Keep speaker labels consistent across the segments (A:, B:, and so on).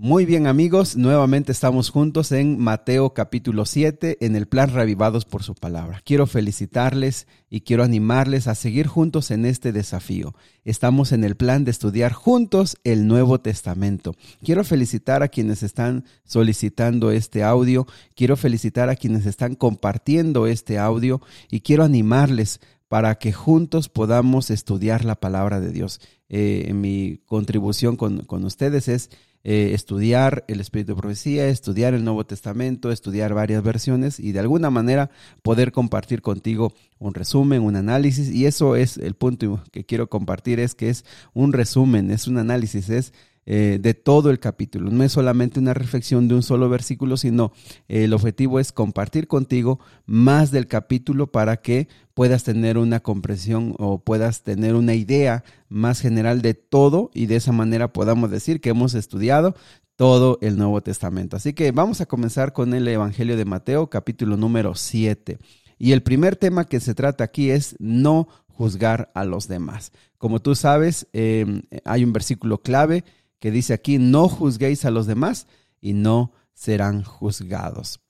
A: Muy bien amigos, nuevamente estamos juntos en Mateo capítulo 7 en el plan Revivados por su palabra. Quiero felicitarles y quiero animarles a seguir juntos en este desafío. Estamos en el plan de estudiar juntos el Nuevo Testamento. Quiero felicitar a quienes están solicitando este audio, quiero felicitar a quienes están compartiendo este audio y quiero animarles para que juntos podamos estudiar la palabra de Dios. Eh, mi contribución con, con ustedes es eh, estudiar el Espíritu de Profecía, estudiar el Nuevo Testamento, estudiar varias versiones y de alguna manera poder compartir contigo un resumen, un análisis. Y eso es el punto que quiero compartir, es que es un resumen, es un análisis, es eh, de todo el capítulo. No es solamente una reflexión de un solo versículo, sino eh, el objetivo es compartir contigo más del capítulo para que puedas tener una comprensión o puedas tener una idea más general de todo y de esa manera podamos decir que hemos estudiado todo el Nuevo Testamento. Así que vamos a comenzar con el Evangelio de Mateo, capítulo número 7. Y el primer tema que se trata aquí es no juzgar a los demás. Como tú sabes, eh, hay un versículo clave que dice aquí, no juzguéis a los demás y no serán juzgados.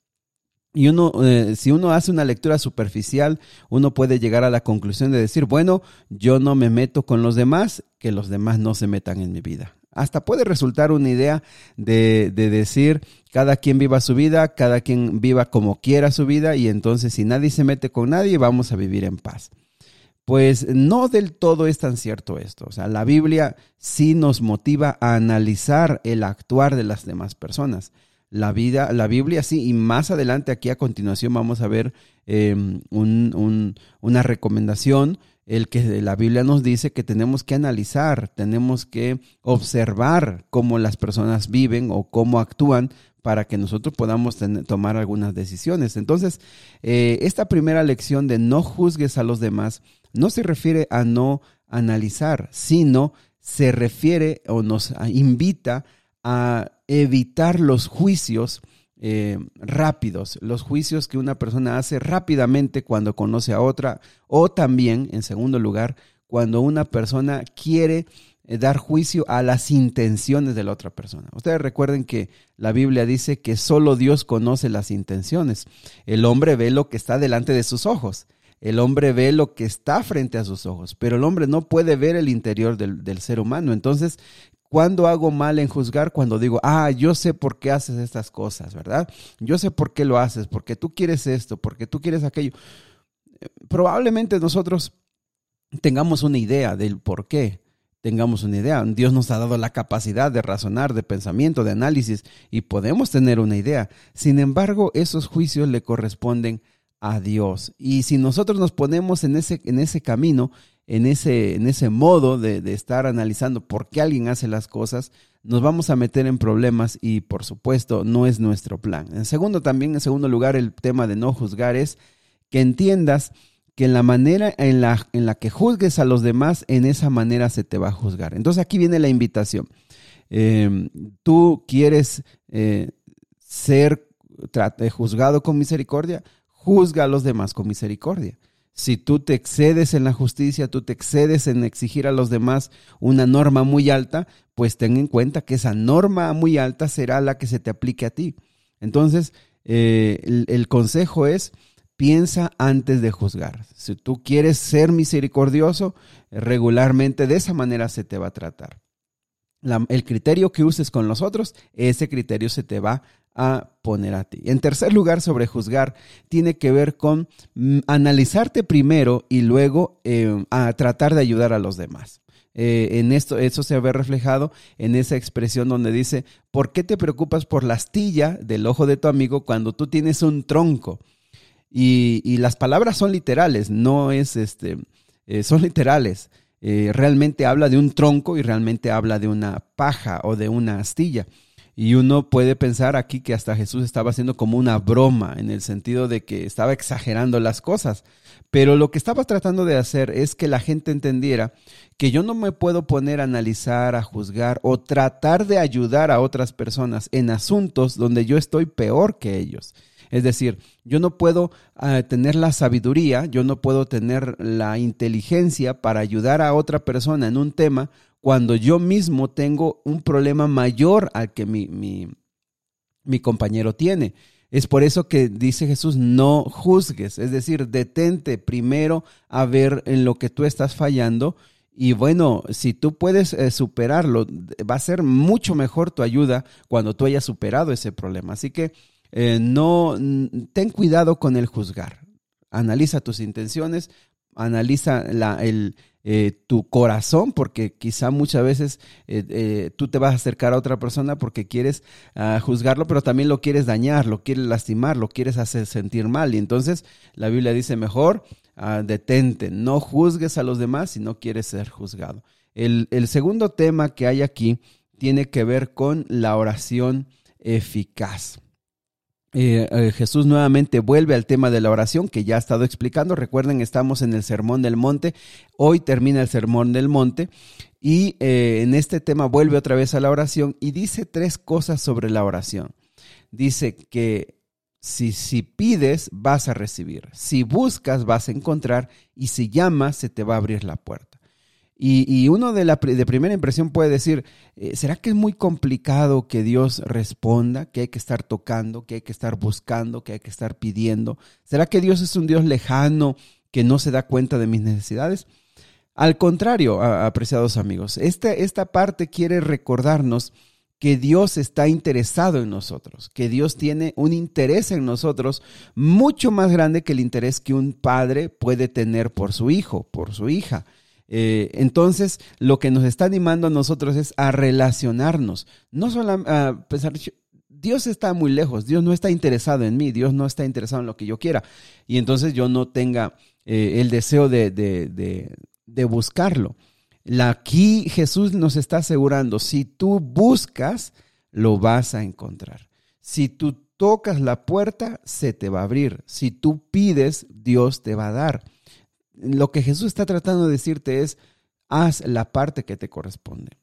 A: Y uno, eh, si uno hace una lectura superficial, uno puede llegar a la conclusión de decir, bueno, yo no me meto con los demás, que los demás no se metan en mi vida. Hasta puede resultar una idea de, de decir, cada quien viva su vida, cada quien viva como quiera su vida, y entonces si nadie se mete con nadie, vamos a vivir en paz. Pues no del todo es tan cierto esto. O sea, la Biblia sí nos motiva a analizar el actuar de las demás personas. La vida, la Biblia sí, y más adelante aquí a continuación vamos a ver em, una recomendación, el que la Biblia nos dice que tenemos que analizar, tenemos que observar cómo las personas viven o cómo actúan para que nosotros podamos tomar algunas decisiones. Entonces, eh, esta primera lección de no juzgues a los demás no se refiere a no analizar, sino se refiere o nos invita a evitar los juicios eh, rápidos, los juicios que una persona hace rápidamente cuando conoce a otra, o también, en segundo lugar, cuando una persona quiere dar juicio a las intenciones de la otra persona. Ustedes recuerden que la Biblia dice que solo Dios conoce las intenciones. El hombre ve lo que está delante de sus ojos. El hombre ve lo que está frente a sus ojos, pero el hombre no puede ver el interior del, ser humano. Entonces, ¿cuándo hago mal en juzgar? Cuando digo, ah, yo sé por qué haces estas cosas, ¿verdad? Yo sé por qué lo haces, porque tú quieres esto, porque tú quieres aquello. Probablemente nosotros tengamos una idea del por qué, tengamos una idea. Dios nos ha dado la capacidad de razonar, de pensamiento, de análisis y podemos tener una idea. Sin embargo, esos juicios le corresponden a Dios. Y si nosotros nos ponemos en ese, en ese camino, en ese, en ese modo de, de, estar analizando por qué alguien hace las cosas, nos vamos a meter en problemas y por supuesto no es nuestro plan. En segundo, también en segundo lugar, el tema de no juzgar es que entiendas que en la manera en la, en la que juzgues a los demás, en esa manera se te va a juzgar. Entonces aquí viene la invitación. Em, tú quieres eh, ser juzgado con misericordia, juzga a los demás con misericordia. Si tú te excedes en la justicia, tú te excedes en exigir a los demás una norma muy alta, pues ten en cuenta que esa norma muy alta será la que se te aplique a ti. Entonces, eh, el consejo es, piensa antes de juzgar. Si tú quieres ser misericordioso, regularmente de esa manera se te va a tratar. el criterio que uses con los otros, ese criterio se te va a poner a ti. En tercer lugar, sobre juzgar, tiene que ver con mm, analizarte primero y luego eh, a tratar de ayudar a los demás. Eh, en esto, eso se ve reflejado en esa expresión donde dice, ¿por qué te preocupas por la astilla del ojo de tu amigo cuando tú tienes un tronco? Y, las palabras son literales, no es este, eh, son literales. realmente habla de un tronco y realmente habla de una paja o de una astilla. Y uno puede pensar aquí que hasta Jesús estaba haciendo como una broma, en el sentido de que estaba exagerando las cosas. Pero lo que estaba tratando de hacer es que la gente entendiera que yo no me puedo poner a analizar, a juzgar o tratar de ayudar a otras personas en asuntos donde yo estoy peor que ellos. Es decir, yo no puedo ah, tener la sabiduría, yo no puedo tener la inteligencia para ayudar a otra persona en un tema cuando yo mismo tengo un problema mayor al que mi, mi, compañero tiene. Es por eso que dice Jesús, no juzgues, es decir, detente primero a ver en lo que tú estás fallando y bueno, si tú puedes eh, superarlo, va a ser mucho mejor tu ayuda cuando tú hayas superado ese problema. Así que eh, no, ten cuidado con el juzgar. Analiza tus intenciones, analiza la, el, eh, tu corazón, porque quizá muchas veces eh, tú te vas a acercar a otra persona porque quieres ah, juzgarlo, pero también lo quieres dañar, lo quieres lastimar, lo quieres hacer sentir mal. Y entonces la Biblia dice mejor, ah, detente, no juzgues a los demás si no quieres ser juzgado. El segundo tema que hay aquí tiene que ver con la oración eficaz. Eh, Jesús nuevamente vuelve al tema de la oración que ya ha estado explicando. Recuerden, estamos en el Sermón del Monte. Hoy termina el Sermón del Monte y eh, en este tema vuelve otra vez a la oración y dice tres cosas sobre la oración. Dice que si pides, vas a recibir. Si buscas, vas a encontrar. Y si llamas, se te va a abrir la puerta. Y, uno de, la, de primera impresión puede decir, eh, ¿será que es muy complicado que Dios responda, que hay que estar tocando, que hay que estar buscando, que hay que estar pidiendo? ¿Será que Dios es un Dios lejano que no se da cuenta de mis necesidades? Al contrario, apreciados amigos, este, esta parte quiere recordarnos que Dios está interesado en nosotros, que Dios tiene un interés en nosotros mucho más grande que el interés que un padre puede tener por su hijo, por su hija. Eh, entonces, lo que nos está animando a nosotros es a relacionarnos. No solo a pensar, Dios está muy lejos, Dios no está interesado en mí, Dios no está interesado en lo que yo quiera. Y entonces yo no tenga eh, el deseo de, de, de, buscarlo. Aquí Jesús nos está asegurando, si tú buscas, lo vas a encontrar. Si tú tocas la puerta, se te va a abrir. Si tú pides, Dios te va a dar lo que Jesús está tratando de decirte es, haz la parte que te corresponde.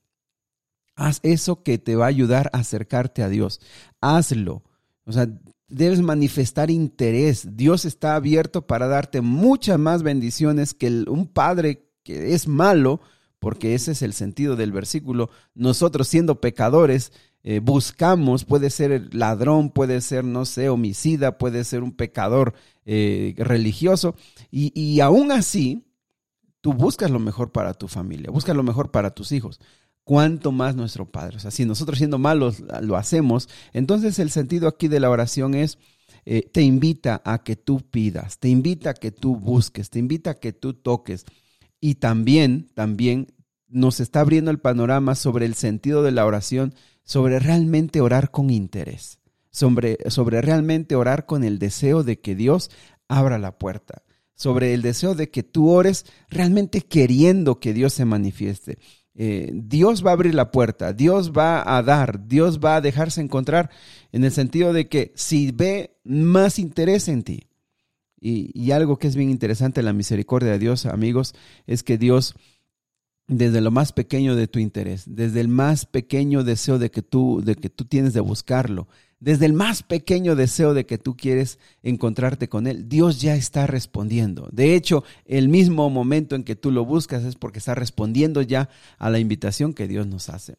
A: Haz eso que te va a ayudar a acercarte a Dios. Hazlo. O sea, debes manifestar interés. Dios está abierto para darte muchas más bendiciones que un padre que es malo, porque ese es el sentido del versículo. Nosotros siendo pecadores, eh, buscamos, puede ser ladrón, puede ser, no sé, homicida, puede ser un pecador eh, religioso, y, y aún así, tú buscas lo mejor para tu familia, buscas lo mejor para tus hijos. Cuánto más nuestro Padre. O sea, si nosotros siendo malos lo hacemos, entonces el sentido aquí de la oración es, eh, te invita a que tú pidas, te invita a que tú busques, te invita a que tú toques. Y también, también nos está abriendo el panorama sobre el sentido de la oración sobre realmente orar con interés, sobre, sobre realmente orar con el deseo de que Dios abra la puerta, sobre el deseo de que tú ores realmente queriendo que Dios se manifieste. Eh, Dios va a abrir la puerta, Dios va a dar, Dios va a dejarse encontrar en el sentido de que si ve más interés en ti, y, y algo que es bien interesante en la misericordia de Dios, amigos, es que Dios desde lo más pequeño de tu interés, desde el más pequeño deseo de que tú, de que tú tienes de buscarlo, desde el más pequeño deseo de que tú quieres encontrarte con Él, Dios ya está respondiendo. De hecho, el mismo momento en que tú lo buscas es porque está respondiendo ya a la invitación que Dios nos hace.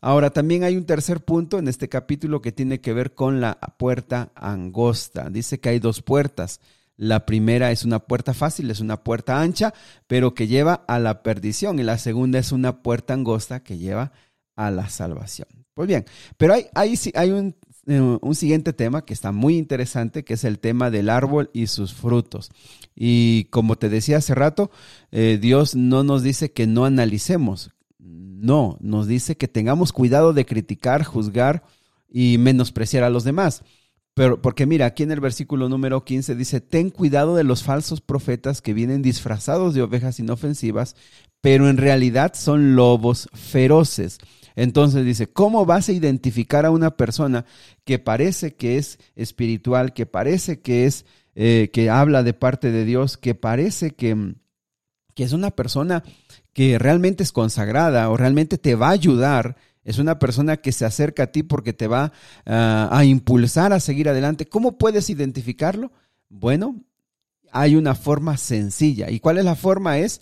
A: Ahora, también hay un tercer punto en este capítulo que tiene que ver con la puerta angosta. Dice que hay dos puertas. La primera es una puerta fácil, es una puerta ancha, pero que lleva a la perdición. Y la segunda es una puerta angosta que lleva a la salvación. Pues bien, pero hay, hay, eh, un, siguiente tema que está muy interesante, que es el tema del árbol y sus frutos. Y como te decía hace rato, eh, Dios no nos dice que no analicemos. No, nos dice que tengamos cuidado de criticar, juzgar y menospreciar a los demás. Pero, porque mira, aquí en el versículo número 15 dice, ten cuidado de los falsos profetas que vienen disfrazados de ovejas inofensivas, pero en realidad son lobos feroces. Entonces dice, ¿cómo vas a identificar a una persona que parece que es espiritual, que parece que es, eh, que habla de parte de Dios, que parece que, que es una persona que realmente es consagrada o realmente te va a ayudar Es una persona que se acerca a ti porque te va ah, a impulsar a seguir adelante. ¿Cómo puedes identificarlo? Bueno, hay una forma sencilla. ¿Y cuál es la forma? Es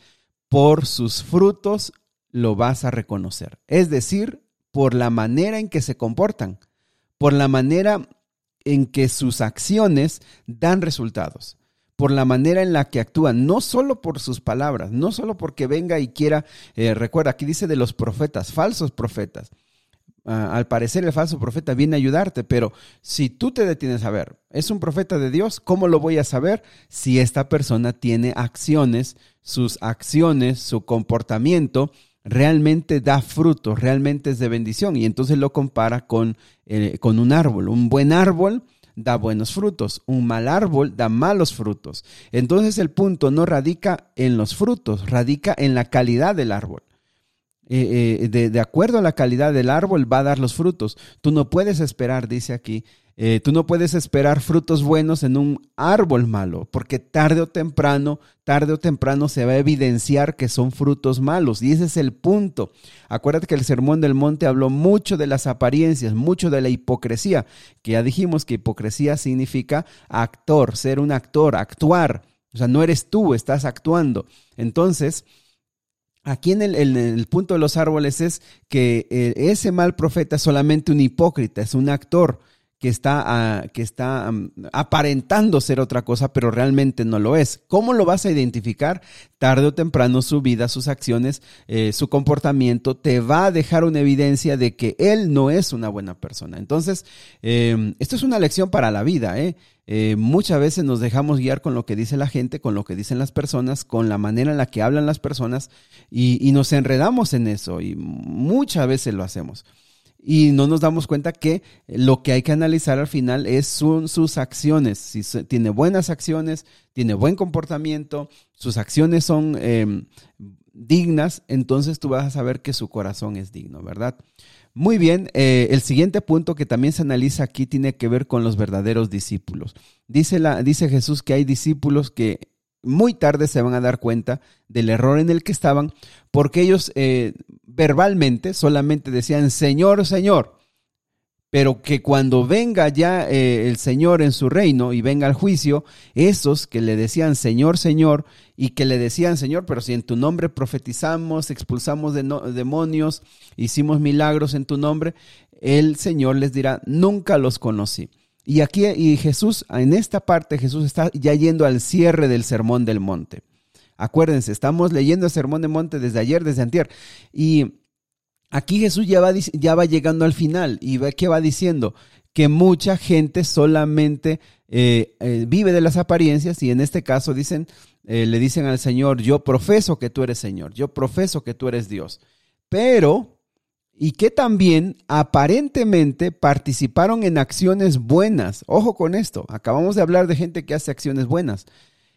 A: por sus frutos lo vas a reconocer. Es decir, por la manera en que se comportan, por la manera en que sus acciones dan resultados, por la manera en la que actúan, no solo por sus palabras, no solo porque venga y quiera, eh, recuerda, aquí dice de los profetas, falsos profetas. Ah, al parecer el falso profeta viene a ayudarte, pero si tú te detienes a ver, ¿es un profeta de Dios? ¿Cómo lo voy a saber si esta persona tiene acciones, sus acciones, su comportamiento realmente da frutos, realmente es de bendición? Y entonces lo compara con, eh, con un árbol. Un buen árbol da buenos frutos, un mal árbol da malos frutos. Entonces el punto no radica en los frutos, radica en la calidad del árbol. Eh, eh, de, acuerdo a la calidad del árbol va a dar los frutos. Tú no puedes esperar, dice aquí, eh, tú no puedes esperar frutos buenos en un árbol malo, porque tarde o temprano, tarde o temprano se va a evidenciar que son frutos malos. Y ese es el punto. Acuérdate que el Sermón del Monte habló mucho de las apariencias, mucho de la hipocresía, que ya dijimos que hipocresía significa actor, ser un actor, actuar. O sea, no eres tú, estás actuando. Entonces, Aquí en el, punto de los árboles es que eh, ese mal profeta es solamente un hipócrita, es un actor que está, ah, que está aparentando ser otra cosa, pero realmente no lo es. ¿Cómo lo vas a identificar? Tarde o temprano su vida, sus acciones, eh, su comportamiento te va a dejar una evidencia de que él no es una buena persona. Entonces, em, esto es una lección para la vida. ¿eh? Eh, muchas veces nos dejamos guiar con lo que dice la gente, con lo que dicen las personas, con la manera en la que hablan las personas y, y nos enredamos en eso y muchas veces lo hacemos y no nos damos cuenta que lo que hay que analizar al final es sus acciones. Si tiene buenas acciones, tiene buen comportamiento, sus acciones son em, dignas, entonces tú vas a saber que su corazón es digno, ¿verdad? Muy bien, eh, el siguiente punto que también se analiza aquí tiene que ver con los verdaderos discípulos. Dice, dice Jesús que hay discípulos que muy tarde se van a dar cuenta del error en el que estaban, porque ellos eh, verbalmente solamente decían Señor, Señor, pero que cuando venga ya eh, el Señor en su reino y venga al juicio, esos que le decían Señor, Señor, y que le decían Señor, pero si en tu nombre profetizamos, expulsamos demonios, hicimos milagros en tu nombre, el Señor les dirá, nunca los conocí. Y aquí, y Jesús, en esta parte, Jesús está ya yendo al cierre del sermón del monte. Acuérdense, estamos leyendo el sermón del monte desde ayer, desde antier. Y aquí Jesús ya va, ya va llegando al final. ¿Y qué va diciendo? Que mucha gente solamente eh, eh, vive de las apariencias y en este caso dicen, eh, le dicen al Señor, yo profeso que tú eres Señor, yo profeso que tú eres Dios. Pero y que también aparentemente participaron en acciones buenas. Ojo con esto, acabamos de hablar de gente que hace acciones buenas.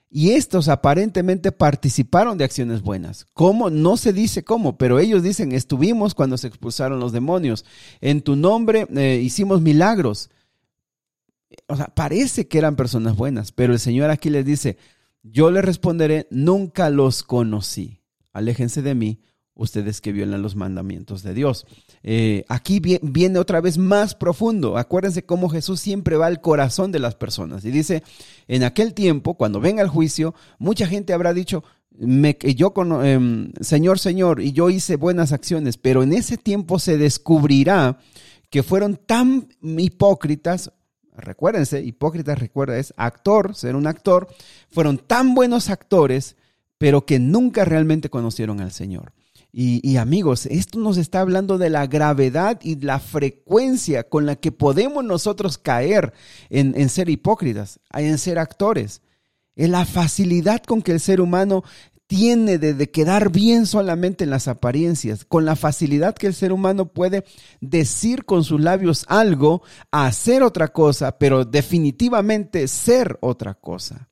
A: Y estos aparentemente participaron de acciones buenas. ¿Cómo? No se dice cómo, pero ellos dicen, estuvimos cuando se expulsaron los demonios. En tu nombre eh, hicimos milagros. O sea, parece que eran personas buenas, pero el Señor aquí les dice, yo les responderé, nunca los conocí. Aléjense de mí, ustedes que violan los mandamientos de Dios. Eh, aquí viene otra vez más profundo. Acuérdense cómo Jesús siempre va al corazón de las personas. Y dice, en aquel tiempo, cuando venga el juicio, mucha gente habrá dicho, me, yo con, em, Señor, Señor, y yo hice buenas acciones, pero en ese tiempo se descubrirá que fueron tan hipócritas, recuérdense, hipócritas, recuerda, es actor, ser un actor, fueron tan buenos actores, pero que nunca realmente conocieron al Señor. Y, amigos, esto nos está hablando de la gravedad y la frecuencia con la que podemos nosotros caer en, ser hipócritas, en ser actores, en la facilidad con que el ser humano tiene de, quedar bien solamente en las apariencias, con la facilidad que el ser humano puede decir con sus labios algo, hacer otra cosa, pero definitivamente ser otra cosa.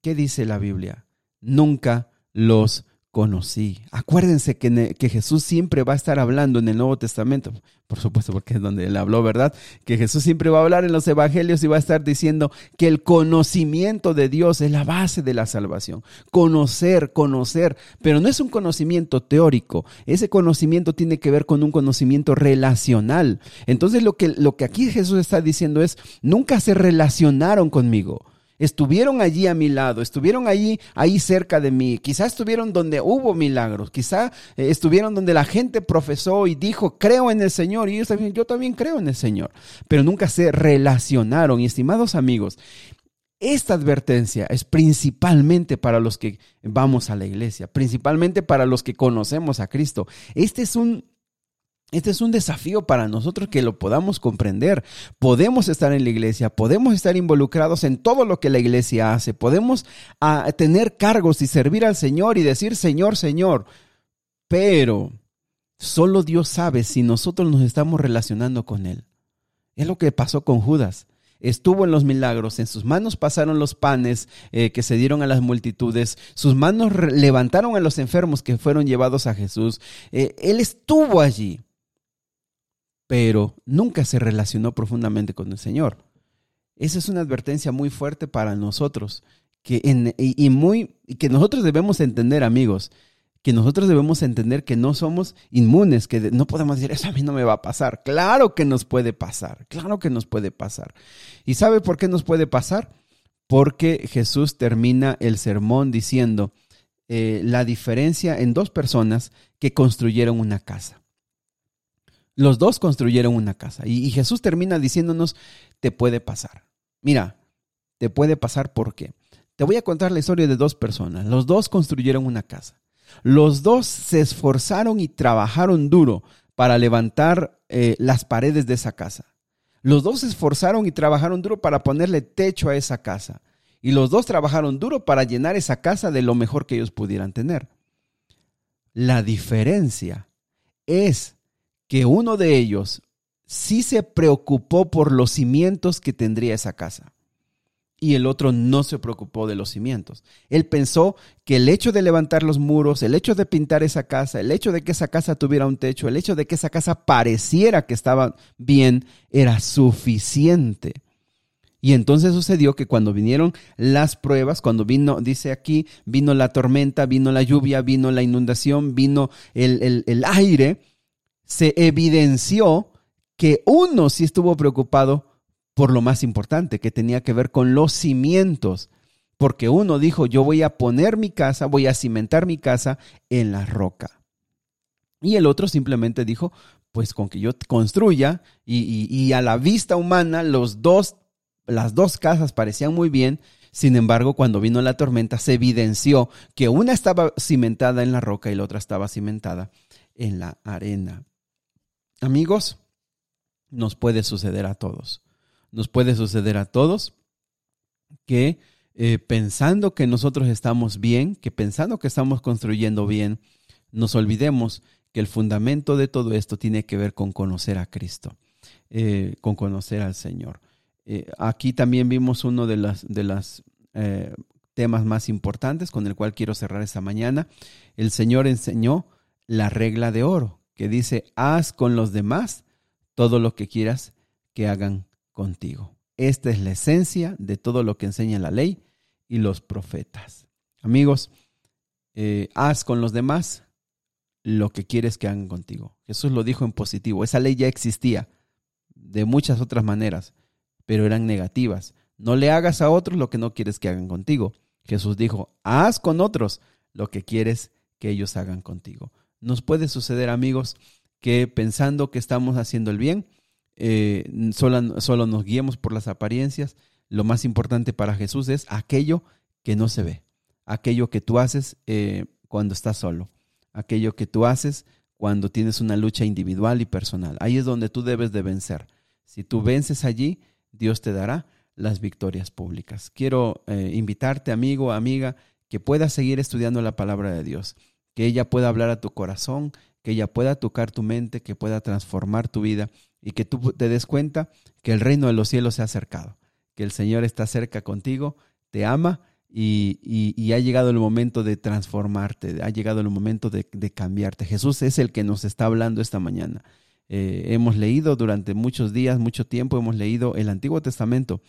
A: ¿Qué dice la Biblia? Nunca los conocí. Acuérdense que, que, Jesús siempre va a estar hablando en el Nuevo Testamento, por supuesto porque es donde él habló, ¿verdad? Que Jesús siempre va a hablar en los Evangelios y va a estar diciendo que el conocimiento de Dios es la base de la salvación. Conocer, conocer, pero no es un conocimiento teórico, ese conocimiento tiene que ver con un conocimiento relacional. Entonces lo que, lo que aquí Jesús está diciendo es, nunca se relacionaron conmigo estuvieron allí a mi lado, estuvieron allí, ahí cerca de mí, quizá estuvieron donde hubo milagros, quizá eh, estuvieron donde la gente profesó y dijo, creo en el Señor, y también, yo también creo en el Señor, pero nunca se relacionaron. Y estimados amigos, esta advertencia es principalmente para los que vamos a la iglesia, principalmente para los que conocemos a Cristo. Este es un este es un desafío para nosotros que lo podamos comprender. Podemos estar en la iglesia, podemos estar involucrados en todo lo que la iglesia hace, podemos ah, tener cargos y servir al Señor y decir Señor, Señor, pero solo Dios sabe si nosotros nos estamos relacionando con Él. Es lo que pasó con Judas. Estuvo en los milagros, en sus manos pasaron los panes eh, que se dieron a las multitudes, sus manos levantaron a los enfermos que fueron llevados a Jesús. Eh, él estuvo allí, pero nunca se relacionó profundamente con el Señor. Esa es una advertencia muy fuerte para nosotros que y, muy, que nosotros debemos entender, amigos, que nosotros debemos entender que no somos inmunes, que no podemos decir, eso a mí no me va a pasar. Claro que nos puede pasar, claro que nos puede pasar. ¿Y sabe por qué nos puede pasar? Porque Jesús termina el sermón diciendo eh, la diferencia en dos personas que construyeron una casa. Los dos construyeron una casa. Y, Jesús termina diciéndonos, te puede pasar. Mira, te puede pasar ¿por qué? Te voy a contar la historia de dos personas. Los dos construyeron una casa. Los dos se esforzaron y trabajaron duro para levantar eh, las paredes de esa casa. Los dos se esforzaron y trabajaron duro para ponerle techo a esa casa. Y los dos trabajaron duro para llenar esa casa de lo mejor que ellos pudieran tener. La diferencia es que uno de ellos sí se preocupó por los cimientos que tendría esa casa y el otro no se preocupó de los cimientos. Él pensó que el hecho de levantar los muros, el hecho de pintar esa casa, el hecho de que esa casa tuviera un techo, el hecho de que esa casa pareciera que estaba bien, era suficiente. Y entonces sucedió que cuando vinieron las pruebas, cuando vino, dice aquí, vino la tormenta, vino la lluvia, vino la inundación, vino el, el, el aire, se evidenció que uno sí estuvo preocupado por lo más importante, que tenía que ver con los cimientos, porque uno dijo, yo voy a poner mi casa, voy a cimentar mi casa en la roca. Y el otro simplemente dijo, pues con que yo construya y, a la vista humana las dos casas parecían muy bien, sin embargo, cuando vino la tormenta se evidenció que una estaba cimentada en la roca y la otra estaba cimentada en la arena. Amigos, nos puede suceder a todos. Nos puede suceder a todos que eh, pensando que nosotros estamos bien, que pensando que estamos construyendo bien, nos olvidemos que el fundamento de todo esto tiene que ver con conocer a Cristo, eh, con conocer al Señor. Eh, aquí también vimos uno de los de las, temas más importantes con el cual quiero cerrar esta mañana. El Señor enseñó la regla de oro que dice, haz con los demás todo lo que quieras que hagan contigo. Esta es la esencia de todo lo que enseña la ley y los profetas. Amigos, eh, haz con los demás lo que quieres que hagan contigo. Jesús lo dijo en positivo. Esa ley ya existía de muchas otras maneras, pero eran negativas. No le hagas a otros lo que no quieres que hagan contigo. Jesús dijo, haz con otros lo que quieres que ellos hagan contigo. Nos puede suceder, amigos, que pensando que estamos haciendo el bien, eh, solo, solo nos guiemos por las apariencias. Lo más importante para Jesús es aquello que no se ve, aquello que tú haces eh, cuando estás solo, aquello que tú haces cuando tienes una lucha individual y personal. Ahí es donde tú debes de vencer. Si tú vences allí, Dios te dará las victorias públicas. Quiero eh, invitarte, amigo, amiga, que puedas seguir estudiando la palabra de Dios que ella pueda hablar a tu corazón, que ella pueda tocar tu mente, que pueda transformar tu vida y que tú te des cuenta que el reino de los cielos se ha acercado, que el Señor está cerca contigo, te ama y, ha llegado el momento de transformarte, ha llegado el momento de, cambiarte. Jesús es el que nos está hablando esta mañana. Eh, hemos leído durante muchos días, mucho tiempo, hemos leído el Antiguo Testamento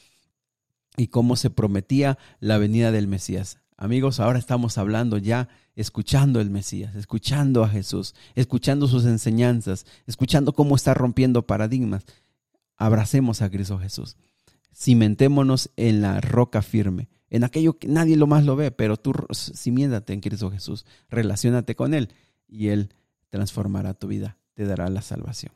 A: y cómo se prometía la venida del Mesías. Amigos, ahora estamos hablando ya, escuchando el Mesías, escuchando a Jesús, escuchando sus enseñanzas, escuchando cómo está rompiendo paradigmas. Abracemos a Cristo Jesús. Cimentémonos en la roca firme en aquello que nadie lo más lo ve, pero tú cimiéntate en Cristo Jesús, relacionate con Él y Él transformará tu vida, te dará la salvación.